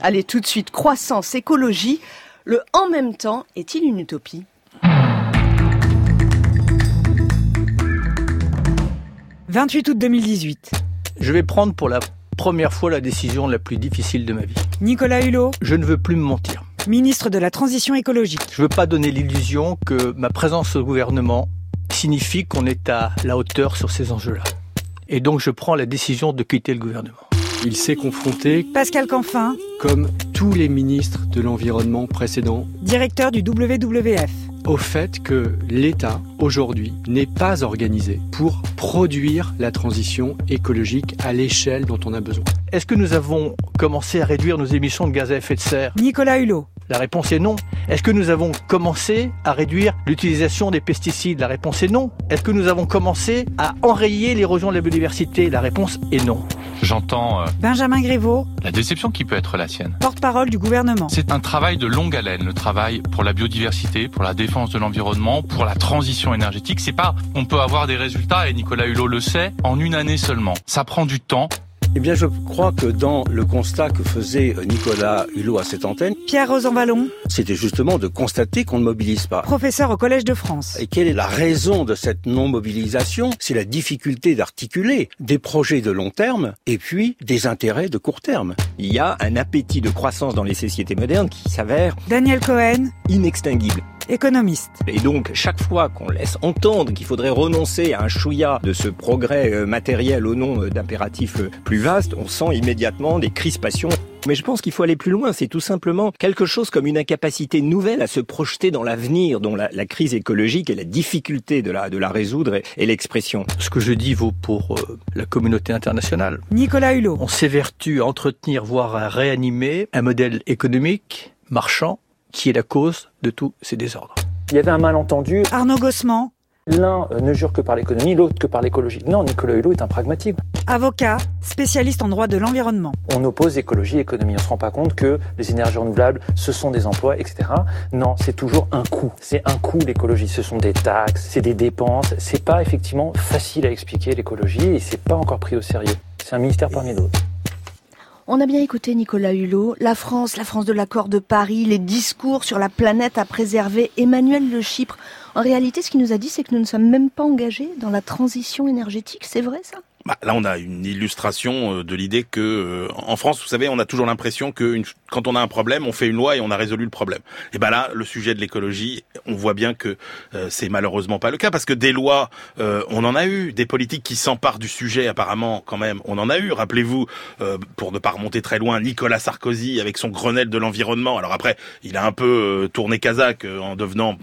Allez, tout de suite, croissance, écologie. Le en même temps est-il une utopie? 28 août 2018. Je vais prendre pour la première fois la décision la plus difficile de ma vie. Nicolas Hulot, Je ne veux plus me mentir. ministre de la Transition écologique. Je ne veux pas donner l'illusion que ma présence au gouvernement signifie qu'on est à la hauteur sur ces enjeux-là. Et donc je prends la décision de quitter le gouvernement. Il s'est confronté, Pascal Canfin, comme tous les ministres de l'environnement précédents, directeur du WWF. au fait que l'État, aujourd'hui, n'est pas organisé pour produire la transition écologique à l'échelle dont on a besoin. Est-ce que nous avons commencé à réduire nos émissions de gaz à effet de serre? Nicolas Hulot, La réponse est non. Est-ce que nous avons commencé à réduire l'utilisation des pesticides? La réponse est non. Est-ce que nous avons commencé à enrayer l'érosion de la biodiversité? La réponse est non. J'entends euh, Benjamin Grévaux, la déception qui peut être la sienne. porte-parole du gouvernement. C'est un travail de longue haleine, le travail pour la biodiversité, pour la défense de l'environnement, pour la transition énergétique. C'est pas, on peut avoir des résultats, et Nicolas Hulot le sait, en une année seulement. Ça prend du temps. Eh bien, je crois que dans le constat que faisait Nicolas Hulot à cette antenne, Pierre Rosanvallon, c'était justement de constater qu'on ne mobilise pas. professeur au Collège de France. Et quelle est la raison de cette non-mobilisation? C'est la difficulté d'articuler des projets de long terme et puis des intérêts de court terme. Il y a un appétit de croissance dans les sociétés modernes qui s'avère Daniel Cohen, inextinguible. Économiste. Et donc, chaque fois qu'on laisse entendre qu'il faudrait renoncer à un chouïa de ce progrès euh, matériel au nom euh, d'impératifs euh, plus vastes, on sent immédiatement des crispations. Mais je pense qu'il faut aller plus loin. C'est tout simplement quelque chose comme une incapacité nouvelle à se projeter dans l'avenir, dont la, la crise écologique et la difficulté de la, de la résoudre est, est l'expression. Ce que je dis vaut pour euh, la communauté internationale. Nicolas Hulot, On s'évertue à entretenir, voire à réanimer un modèle économique, marchand, qui est la cause de tous ces désordres. Il y avait un malentendu. Arnaud Gossement, L'un euh, ne jure que par l'économie, l'autre que par l'écologie. Non, Nicolas Hulot est un pragmatique. avocat, spécialiste en droit de l'environnement. On oppose écologie et économie. On se rend pas compte que les énergies renouvelables, ce sont des emplois, etc. Non, c'est toujours un coût. C'est un coût l'écologie. Ce sont des taxes, c'est des dépenses. C'est pas effectivement facile à expliquer l'écologie et c'est pas encore pris au sérieux. C'est un ministère parmi d'autres. On a bien écouté Nicolas Hulot, la France, la France de l'accord de Paris, les discours sur la planète à préserver, Emmanuel Le Chypre. En réalité, ce qu'il nous a dit, c'est que nous ne sommes même pas engagés dans la transition énergétique. C'est vrai ça? Bah, là, on a une illustration euh, de l'idée que, euh, en France, vous savez, on a toujours l'impression que quand on a un problème, on fait une loi et on a résolu le problème. Et ben là, le sujet de l'écologie, on voit bien que euh, c'est malheureusement pas le cas parce que des lois, euh, on en a eu, des politiques qui s'emparent du sujet, apparemment, quand même, on en a eu. Rappelez-vous, pour ne pas remonter très loin, Nicolas Sarkozy avec son Grenelle de l'environnement. Alors après, il a un peu tourné Kazakh en devenant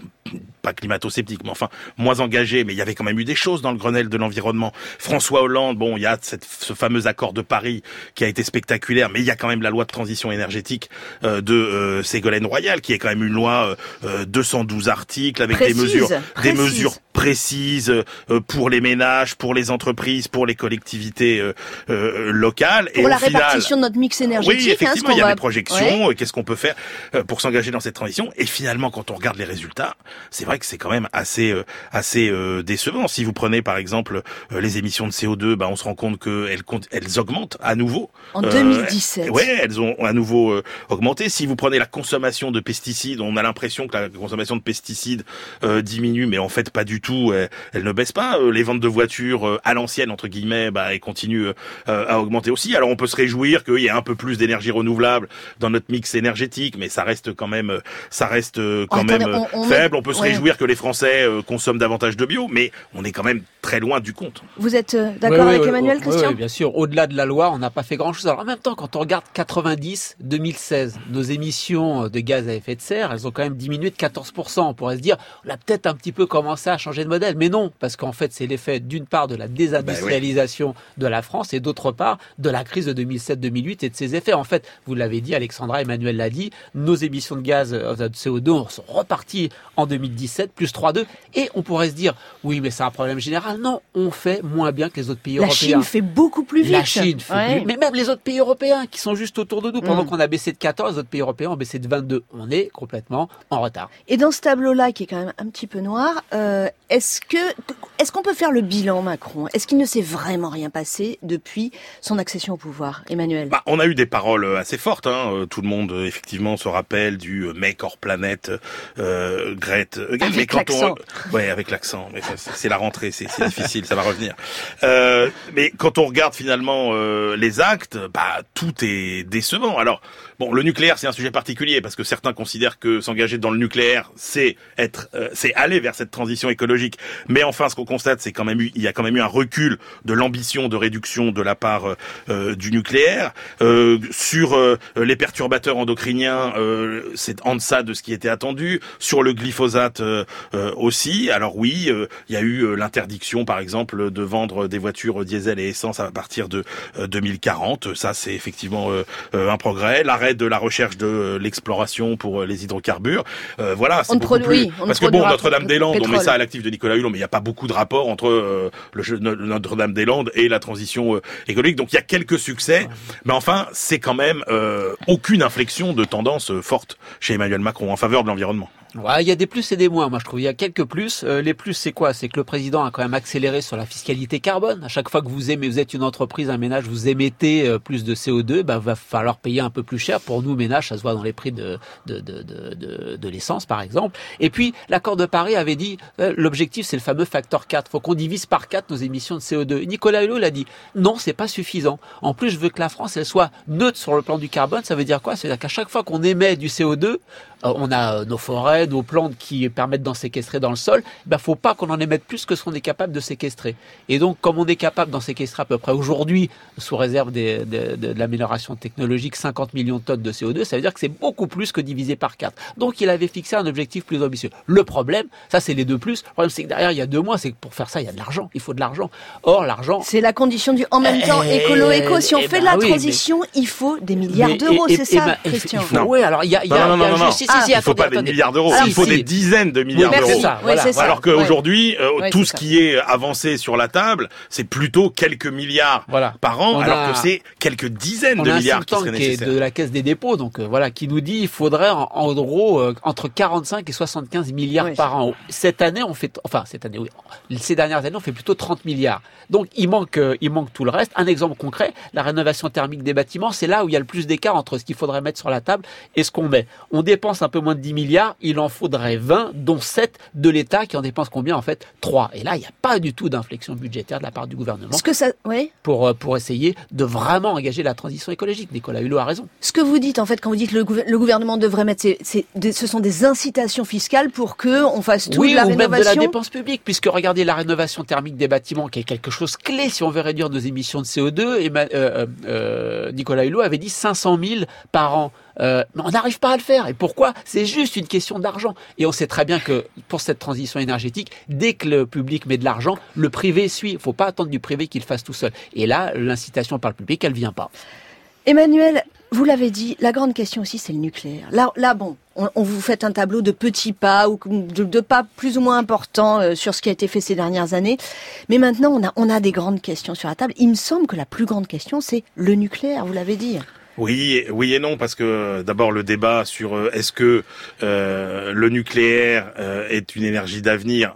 pas climato-sceptique, mais enfin moins engagé, mais il y avait quand même eu des choses dans le Grenelle de l'environnement. François Hollande, bon, il y a cette, ce fameux accord de Paris qui a été spectaculaire, mais il y a quand même la loi de transition énergétique euh, de euh, Ségolène Royal, qui est quand même une loi euh, euh, 212 articles avec Précise, des mesures, des mesures précises euh, pour les ménages, pour les entreprises, pour les collectivités euh, euh, locales. Pour et la au final, répartition de notre mix énergétique. oui, hein, effectivement, il y a va- des projections. Ouais. euh, Qu'est-ce qu'on peut faire euh, pour s'engager dans cette transition Et finalement, quand on regarde les résultats, c'est vrai que c'est quand même assez euh, assez euh, décevant. Si vous prenez par exemple euh, les émissions de CO2, bah, on se rend compte qu'elles elles augmentent à nouveau. En Euh, 2017. Ouais, elles ont à nouveau euh, augmenté. Si vous prenez la consommation de pesticides, on a l'impression que la consommation de pesticides euh, diminue, mais en fait pas du tout. Elle, elle ne baisse pas. Euh, les ventes de voitures euh, à l'ancienne entre guillemets, bah, elles continuent euh, à augmenter aussi. Alors on peut se réjouir qu'il y ait un peu plus d'énergie renouvelable dans notre mix énergétique, mais ça reste quand même, euh, ça reste euh, quand même euh, on- on met- faible. On peut se ouais. réjouir que les Français euh, consomment davantage de bio, mais on est quand même très loin du compte. Vous êtes euh, d'accord Oui, oui, avec Emmanuel, oui, Christian oui, bien sûr. Au-delà de la loi, on n'a pas fait grand-chose. Alors en même temps, quand on regarde 90, 2016, nos émissions de gaz à effet de serre, elles ont quand même diminué de 14%. On pourrait se dire, on a peut-être un petit peu commencé à changer de modèle. Mais non, parce qu'en fait, c'est l'effet d'une part de la désindustrialisation de la France et d'autre part de la crise de 2007-2008 et de ses effets. En fait, vous l'avez dit, Alexandra, Emmanuel l'a dit, nos émissions de gaz euh, de CO2 sont reparties en 2017, plus 3,2. Et on pourrait se dire, oui, mais c'est un problème général. Non, on fait moins bien que les autres pays La européens. Chine fait beaucoup plus vite. La Chine fait Ouais. plus- Mais même les autres pays européens qui sont juste autour de nous, pendant Mm. qu'on a baissé de 14, les autres pays européens ont baissé de 22. On est complètement en retard. Et dans ce tableau-là, qui est quand même un petit peu noir, euh, Est-ce que est-ce qu'on peut faire le bilan Macron? Est-ce qu'il ne s'est vraiment rien passé depuis son accession au pouvoir, Emmanuel? Bah, On a eu des paroles euh, assez fortes. Hein. Euh, tout le monde, euh, effectivement, se rappelle du mec hors planète, euh, Grete. Avec l'accent. Ouais, avec l'accent. Mais c'est la rentrée, c'est difficile, ça va revenir. Euh, mais quand on regarde finalement les actes, bah tout est décevant. Alors bon, le nucléaire, c'est un sujet particulier parce que certains considèrent que s'engager dans le nucléaire, c'est être, c'est aller vers cette transition écologique. Mais enfin, ce qu'on constate, c'est quand même eu, il y a quand même eu un recul de l'ambition de réduction de la part euh, euh, du nucléaire. Euh, sur les perturbateurs endocriniens, c'est en deçà de ce qui était attendu. Sur le glyphosate aussi. Alors oui, il y a eu l'interdiction, par exemple, de vendre des voitures diesel et essence à partir de 2040. Ça, c'est effectivement un progrès. L'arrêt de la recherche de l'exploration pour les hydrocarbures. voilà, c'est beaucoup plus... Parce que bon, Notre-Dame-des-Landes, on met ça à l'actif de Nicolas Hulot, mais il n'y a pas beaucoup de rapport entre euh, Notre-Dame-des-Landes et la transition euh, écologique. Donc il y a quelques succès, mais enfin c'est quand même euh, aucune inflexion de tendance forte chez Emmanuel Macron en faveur de l'environnement. Ouais, il y a des plus et des moins. Moi, je trouve il y a quelques plus. Euh, les plus, c'est quoi? C'est que le président a quand même accéléré sur la fiscalité carbone. À chaque fois que vous aimez, vous êtes une entreprise, un ménage, vous émettez euh, plus de CO2, bah, va falloir payer un peu plus cher. Pour nous, ménages, ça se voit dans les prix de de de de, l'essence, par exemple. Et puis, l'accord de Paris avait dit euh, l'objectif, c'est le fameux facteur 4. Faut qu'on divise par 4 nos émissions de CO2. Nicolas Hulot l'a dit. Non, c'est pas suffisant. En plus, je veux que la France, elle soit neutre sur le plan du carbone. Ça veut dire quoi? Ça veut dire qu'à chaque fois qu'on émet du CO2, on a nos forêts nos plantes qui permettent d'en séquestrer dans le sol, il ben faut pas qu'on en émette plus que ce qu'on est capable de séquestrer. Et donc, comme on est capable d'en séquestrer à peu près aujourd'hui, sous réserve des, de, de, l'amélioration technologique, 50 millions de tonnes de CO2, ça veut dire que c'est beaucoup plus que divisé par 4. Donc, il avait fixé un objectif plus ambitieux. Le problème, ça c'est les deux plus, le problème c'est que derrière, il y a deux mois, c'est que pour faire ça, il y a de l'argent. Il faut de l'argent. Or, l'argent... C'est la condition du en même temps eh, écolo-éco. Si on eh fait de la ben transition, il faut des milliards d'euros, c'est ça, ben, Christian Oui, alors il y a... Y a, non, non, non, non, il faut pas des milliards d'euros il faut des dizaines de milliards d'euros. voilà. Alors qu'aujourd'hui, euh, tout ce qui est avancé sur la table, c'est plutôt quelques milliards par an, alors que c'est quelques dizaines de milliards qui seraient nécessaires. de la Caisse des dépôts, donc euh, voilà, qui nous dit il faudrait en, gros euh, entre 45 et 75 milliards par an. Cette année, on fait, enfin cette année, oui, ces dernières années, on fait plutôt 30 milliards. Donc il manque, il manque tout le reste. Un exemple concret, la rénovation thermique des bâtiments, c'est là où il y a le plus d'écart entre ce qu'il faudrait mettre sur la table et ce qu'on met. On dépense un peu moins de 10 milliards, il en faudrait 20, dont 7 de l'État qui en dépense combien en fait? 3. Et là, il n'y a pas du tout d'inflexion budgétaire de la part du gouvernement. Ce que ça, oui. Pour euh, pour essayer de vraiment engager la transition écologique. Nicolas Hulot a raison. Ce que vous dites en fait quand vous dites que le, gouvernement devrait mettre, ce sont des incitations fiscales pour que on fasse tout oui, de la ou rénovation. Même de la dépense publique, puisque regardez la rénovation thermique des bâtiments, qui est quelque chose clé si on veut réduire nos émissions de CO2. Et euh, euh, Nicolas Hulot avait dit 500 000 par an. Euh, mais on n'arrive pas à le faire. Et pourquoi? C'est juste une question d'argent. Et on sait très bien que pour cette transition énergétique, dès que le public met de l'argent, le privé suit. Il ne faut pas attendre du privé qu'il fasse tout seul. Et là, l'incitation par le public, elle vient pas. Emmanuel, vous l'avez dit, la grande question aussi, c'est le nucléaire. Là, bon, on, vous fait un tableau de petits pas ou de, pas plus ou moins importants euh, sur ce qui a été fait ces dernières années. Mais maintenant, on a, on a des grandes questions sur la table. Il me semble que la plus grande question, c'est le nucléaire, vous l'avez dit. Oui, oui et non, parce que d'abord le débat sur euh, est-ce que euh, le nucléaire euh, est une énergie d'avenir,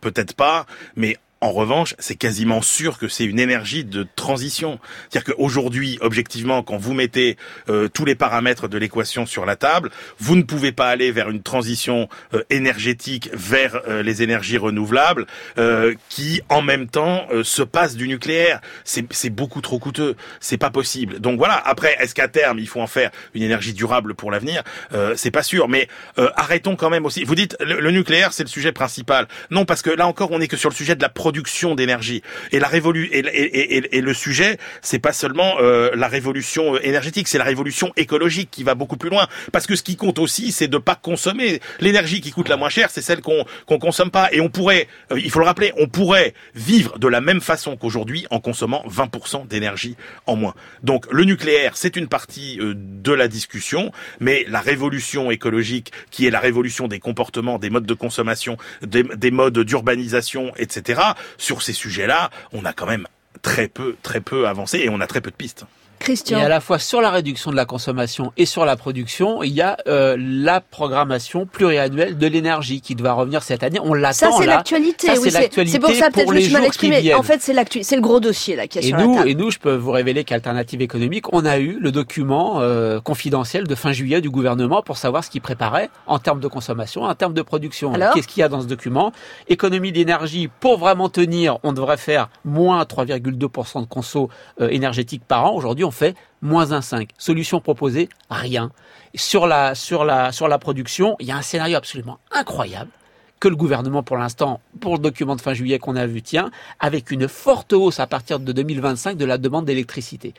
peut-être pas, mais en revanche, c'est quasiment sûr que c'est une énergie de transition. C'est-à-dire qu'aujourd'hui, objectivement, quand vous mettez euh, tous les paramètres de l'équation sur la table, vous ne pouvez pas aller vers une transition euh, énergétique vers euh, les énergies renouvelables qui, en même temps, se passe du nucléaire. C'est beaucoup trop coûteux. C'est pas possible. Donc voilà. Après, est-ce qu'à terme, il faut en faire une énergie durable pour l'avenir? C'est pas sûr. Mais arrêtons quand même aussi. Vous dites le, le nucléaire, c'est le sujet principal. Non, parce que là encore, on n'est que sur le sujet de la production d'énergie. Et la révolu et, le sujet, c'est pas seulement euh, la révolution euh, énergétique, c'est la révolution écologique qui va beaucoup plus loin. Parce que ce qui compte aussi, c'est de pas consommer l'énergie qui coûte la moins chère, c'est celle qu'on qu'on consomme pas. Et on pourrait, euh, il faut le rappeler, on pourrait vivre de la même façon qu'aujourd'hui en consommant 20% d'énergie en moins. Donc le nucléaire, c'est une partie de la discussion, mais la révolution écologique, qui est la révolution des comportements, des modes de consommation, des, des modes d'urbanisation, etc sur ces sujets-là, on a quand même très peu, très peu avancé et on a très peu de pistes. Christian. Et à la fois sur la réduction de la consommation et sur la production, il y a euh, la programmation pluriannuelle de l'énergie qui doit revenir cette année. On l'attend Ça, c'est l'actualité. Ça, oui, c'est l'actualité c'est pour ça, peut-être pour je mal exprimé. En fait, c'est c'est le gros dossier là qui est Et sur la nous, table. et nous, je peux vous révéler qu'Alternative économique, on a eu le document euh, confidentiel de fin juillet du gouvernement pour savoir ce qu'il préparait en termes de consommation, en termes de production. Alors Qu'est-ce qu'il y a dans ce document? Économie d'énergie, pour vraiment tenir, on devrait faire moins 3,2% de conso euh, énergétique par an. Aujourd'hui, on fait moins 1,5. Solution proposée Rien. Sur la, sur, la, sur la production, il y a un scénario absolument incroyable que le gouvernement, pour l'instant, pour le document de fin juillet qu'on a vu, tient, avec une forte hausse à partir de 2025 de la demande d'électricité.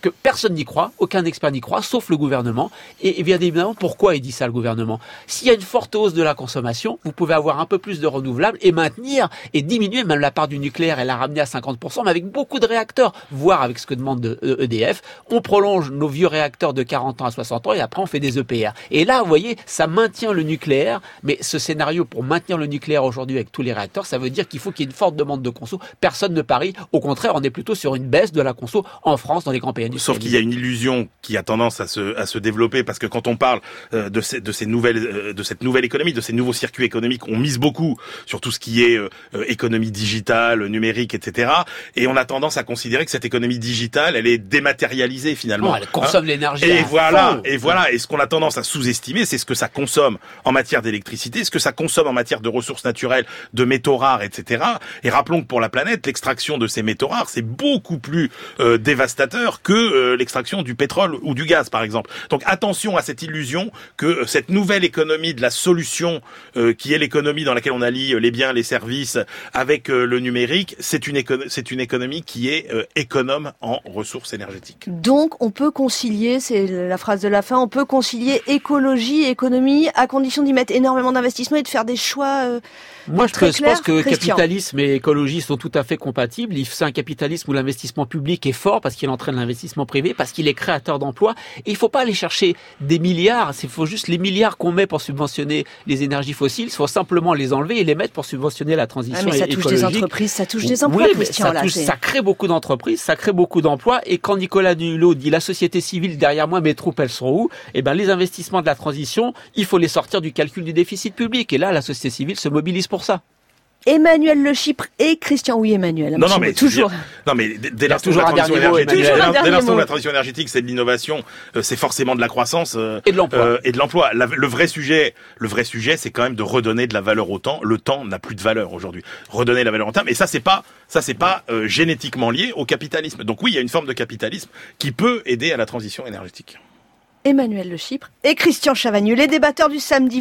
Que personne n'y croit, aucun expert n'y croit, sauf le gouvernement. Et, bien évidemment, pourquoi il dit ça, le gouvernement? S'il y a une forte hausse de la consommation, vous pouvez avoir un peu plus de renouvelables et maintenir et diminuer même la part du nucléaire et la ramener à 50%, mais avec beaucoup de réacteurs, voire avec ce que demande de, euh, EDF. On prolonge nos vieux réacteurs de 40 ans à 60 ans et après on fait des EPR. Et là, vous voyez, ça maintient le nucléaire, mais ce scénario pour maintenir le nucléaire aujourd'hui avec tous les réacteurs, ça veut dire qu'il faut qu'il y ait une forte demande de conso. Personne ne parie. Au contraire, on est plutôt sur une baisse de la conso en France dans les grands pays industriels. Sauf qu'il y a une illusion qui a tendance à se, à se développer parce que quand on parle euh, de, ces, de ces nouvelles, euh, de cette nouvelle économie, de ces nouveaux circuits économiques, on mise beaucoup sur tout ce qui est euh, économie digitale, numérique, etc. Et on a tendance à considérer que cette économie digitale, elle est dématérialisée finalement. Non, elle consomme l'énergie Et voilà, fond. et voilà. Et ce qu'on a tendance à sous-estimer, c'est ce que ça consomme en matière d'électricité, ce que ça consomme en matière de ressources naturelles, de métaux rares, etc. Et rappelons que pour la planète, l'extraction de ces métaux rares, c'est beaucoup plus euh, dévastateur que euh, l'extraction du pétrole ou du gaz, par exemple. Donc attention à cette illusion que euh, cette nouvelle économie de la solution, qui est l'économie dans laquelle on allie les biens, les services, avec le numérique, c'est une, une économie qui est économe en ressources énergétiques. Donc, on peut concilier, c'est la phrase de la fin, on peut concilier écologie et économie à condition d'y mettre énormément d'investissement et de faire des choix. Moi, je, clair, pense que Christian. capitalisme et écologie sont tout à fait compatibles. Il- C'est un capitalisme où l'investissement public est fort parce qu'il entraîne l'investissement privé, parce qu'il est créateur d'emplois. Et il faut pas aller chercher des milliards. Il faut juste les milliards qu'on met pour subventionner les énergies fossiles. Il faut simplement les enlever et les mettre pour subventionner la transition Ah, mais ça touche des entreprises, ça touche des emplois, Oui, mais Christian. ça, là, touche- ça crée beaucoup d'entreprises, ça crée beaucoup d'emplois. Et quand Nicolas Hulot dit la société civile derrière moi, mes troupes, elles sont où? Eh ben, les investissements de la transition, il faut les sortir du calcul du déficit public. Et là, la société civile se mobilise pour ça. Emmanuel Le Chypre et Christian. Oui, Emmanuel. Non, non, mais toujours. dire- Non, mais dès- l'instant où la transition énergétique, dès l'instant la transition c'est de l'innovation, euh, c'est forcément de la croissance euh, Et de l'emploi. euh, et de l'emploi. La- Le vrai sujet, le vrai sujet, c'est quand même de redonner de la valeur au temps. Le temps n'a plus de valeur aujourd'hui. Redonner de la valeur au temps, mais ça c'est pas ça c'est pas euh, génétiquement lié au capitalisme. Donc oui, il y a une forme de capitalisme qui peut aider à la transition énergétique. Emmanuel Le Chypre et Christian Chavagneux, les débatteurs du samedi.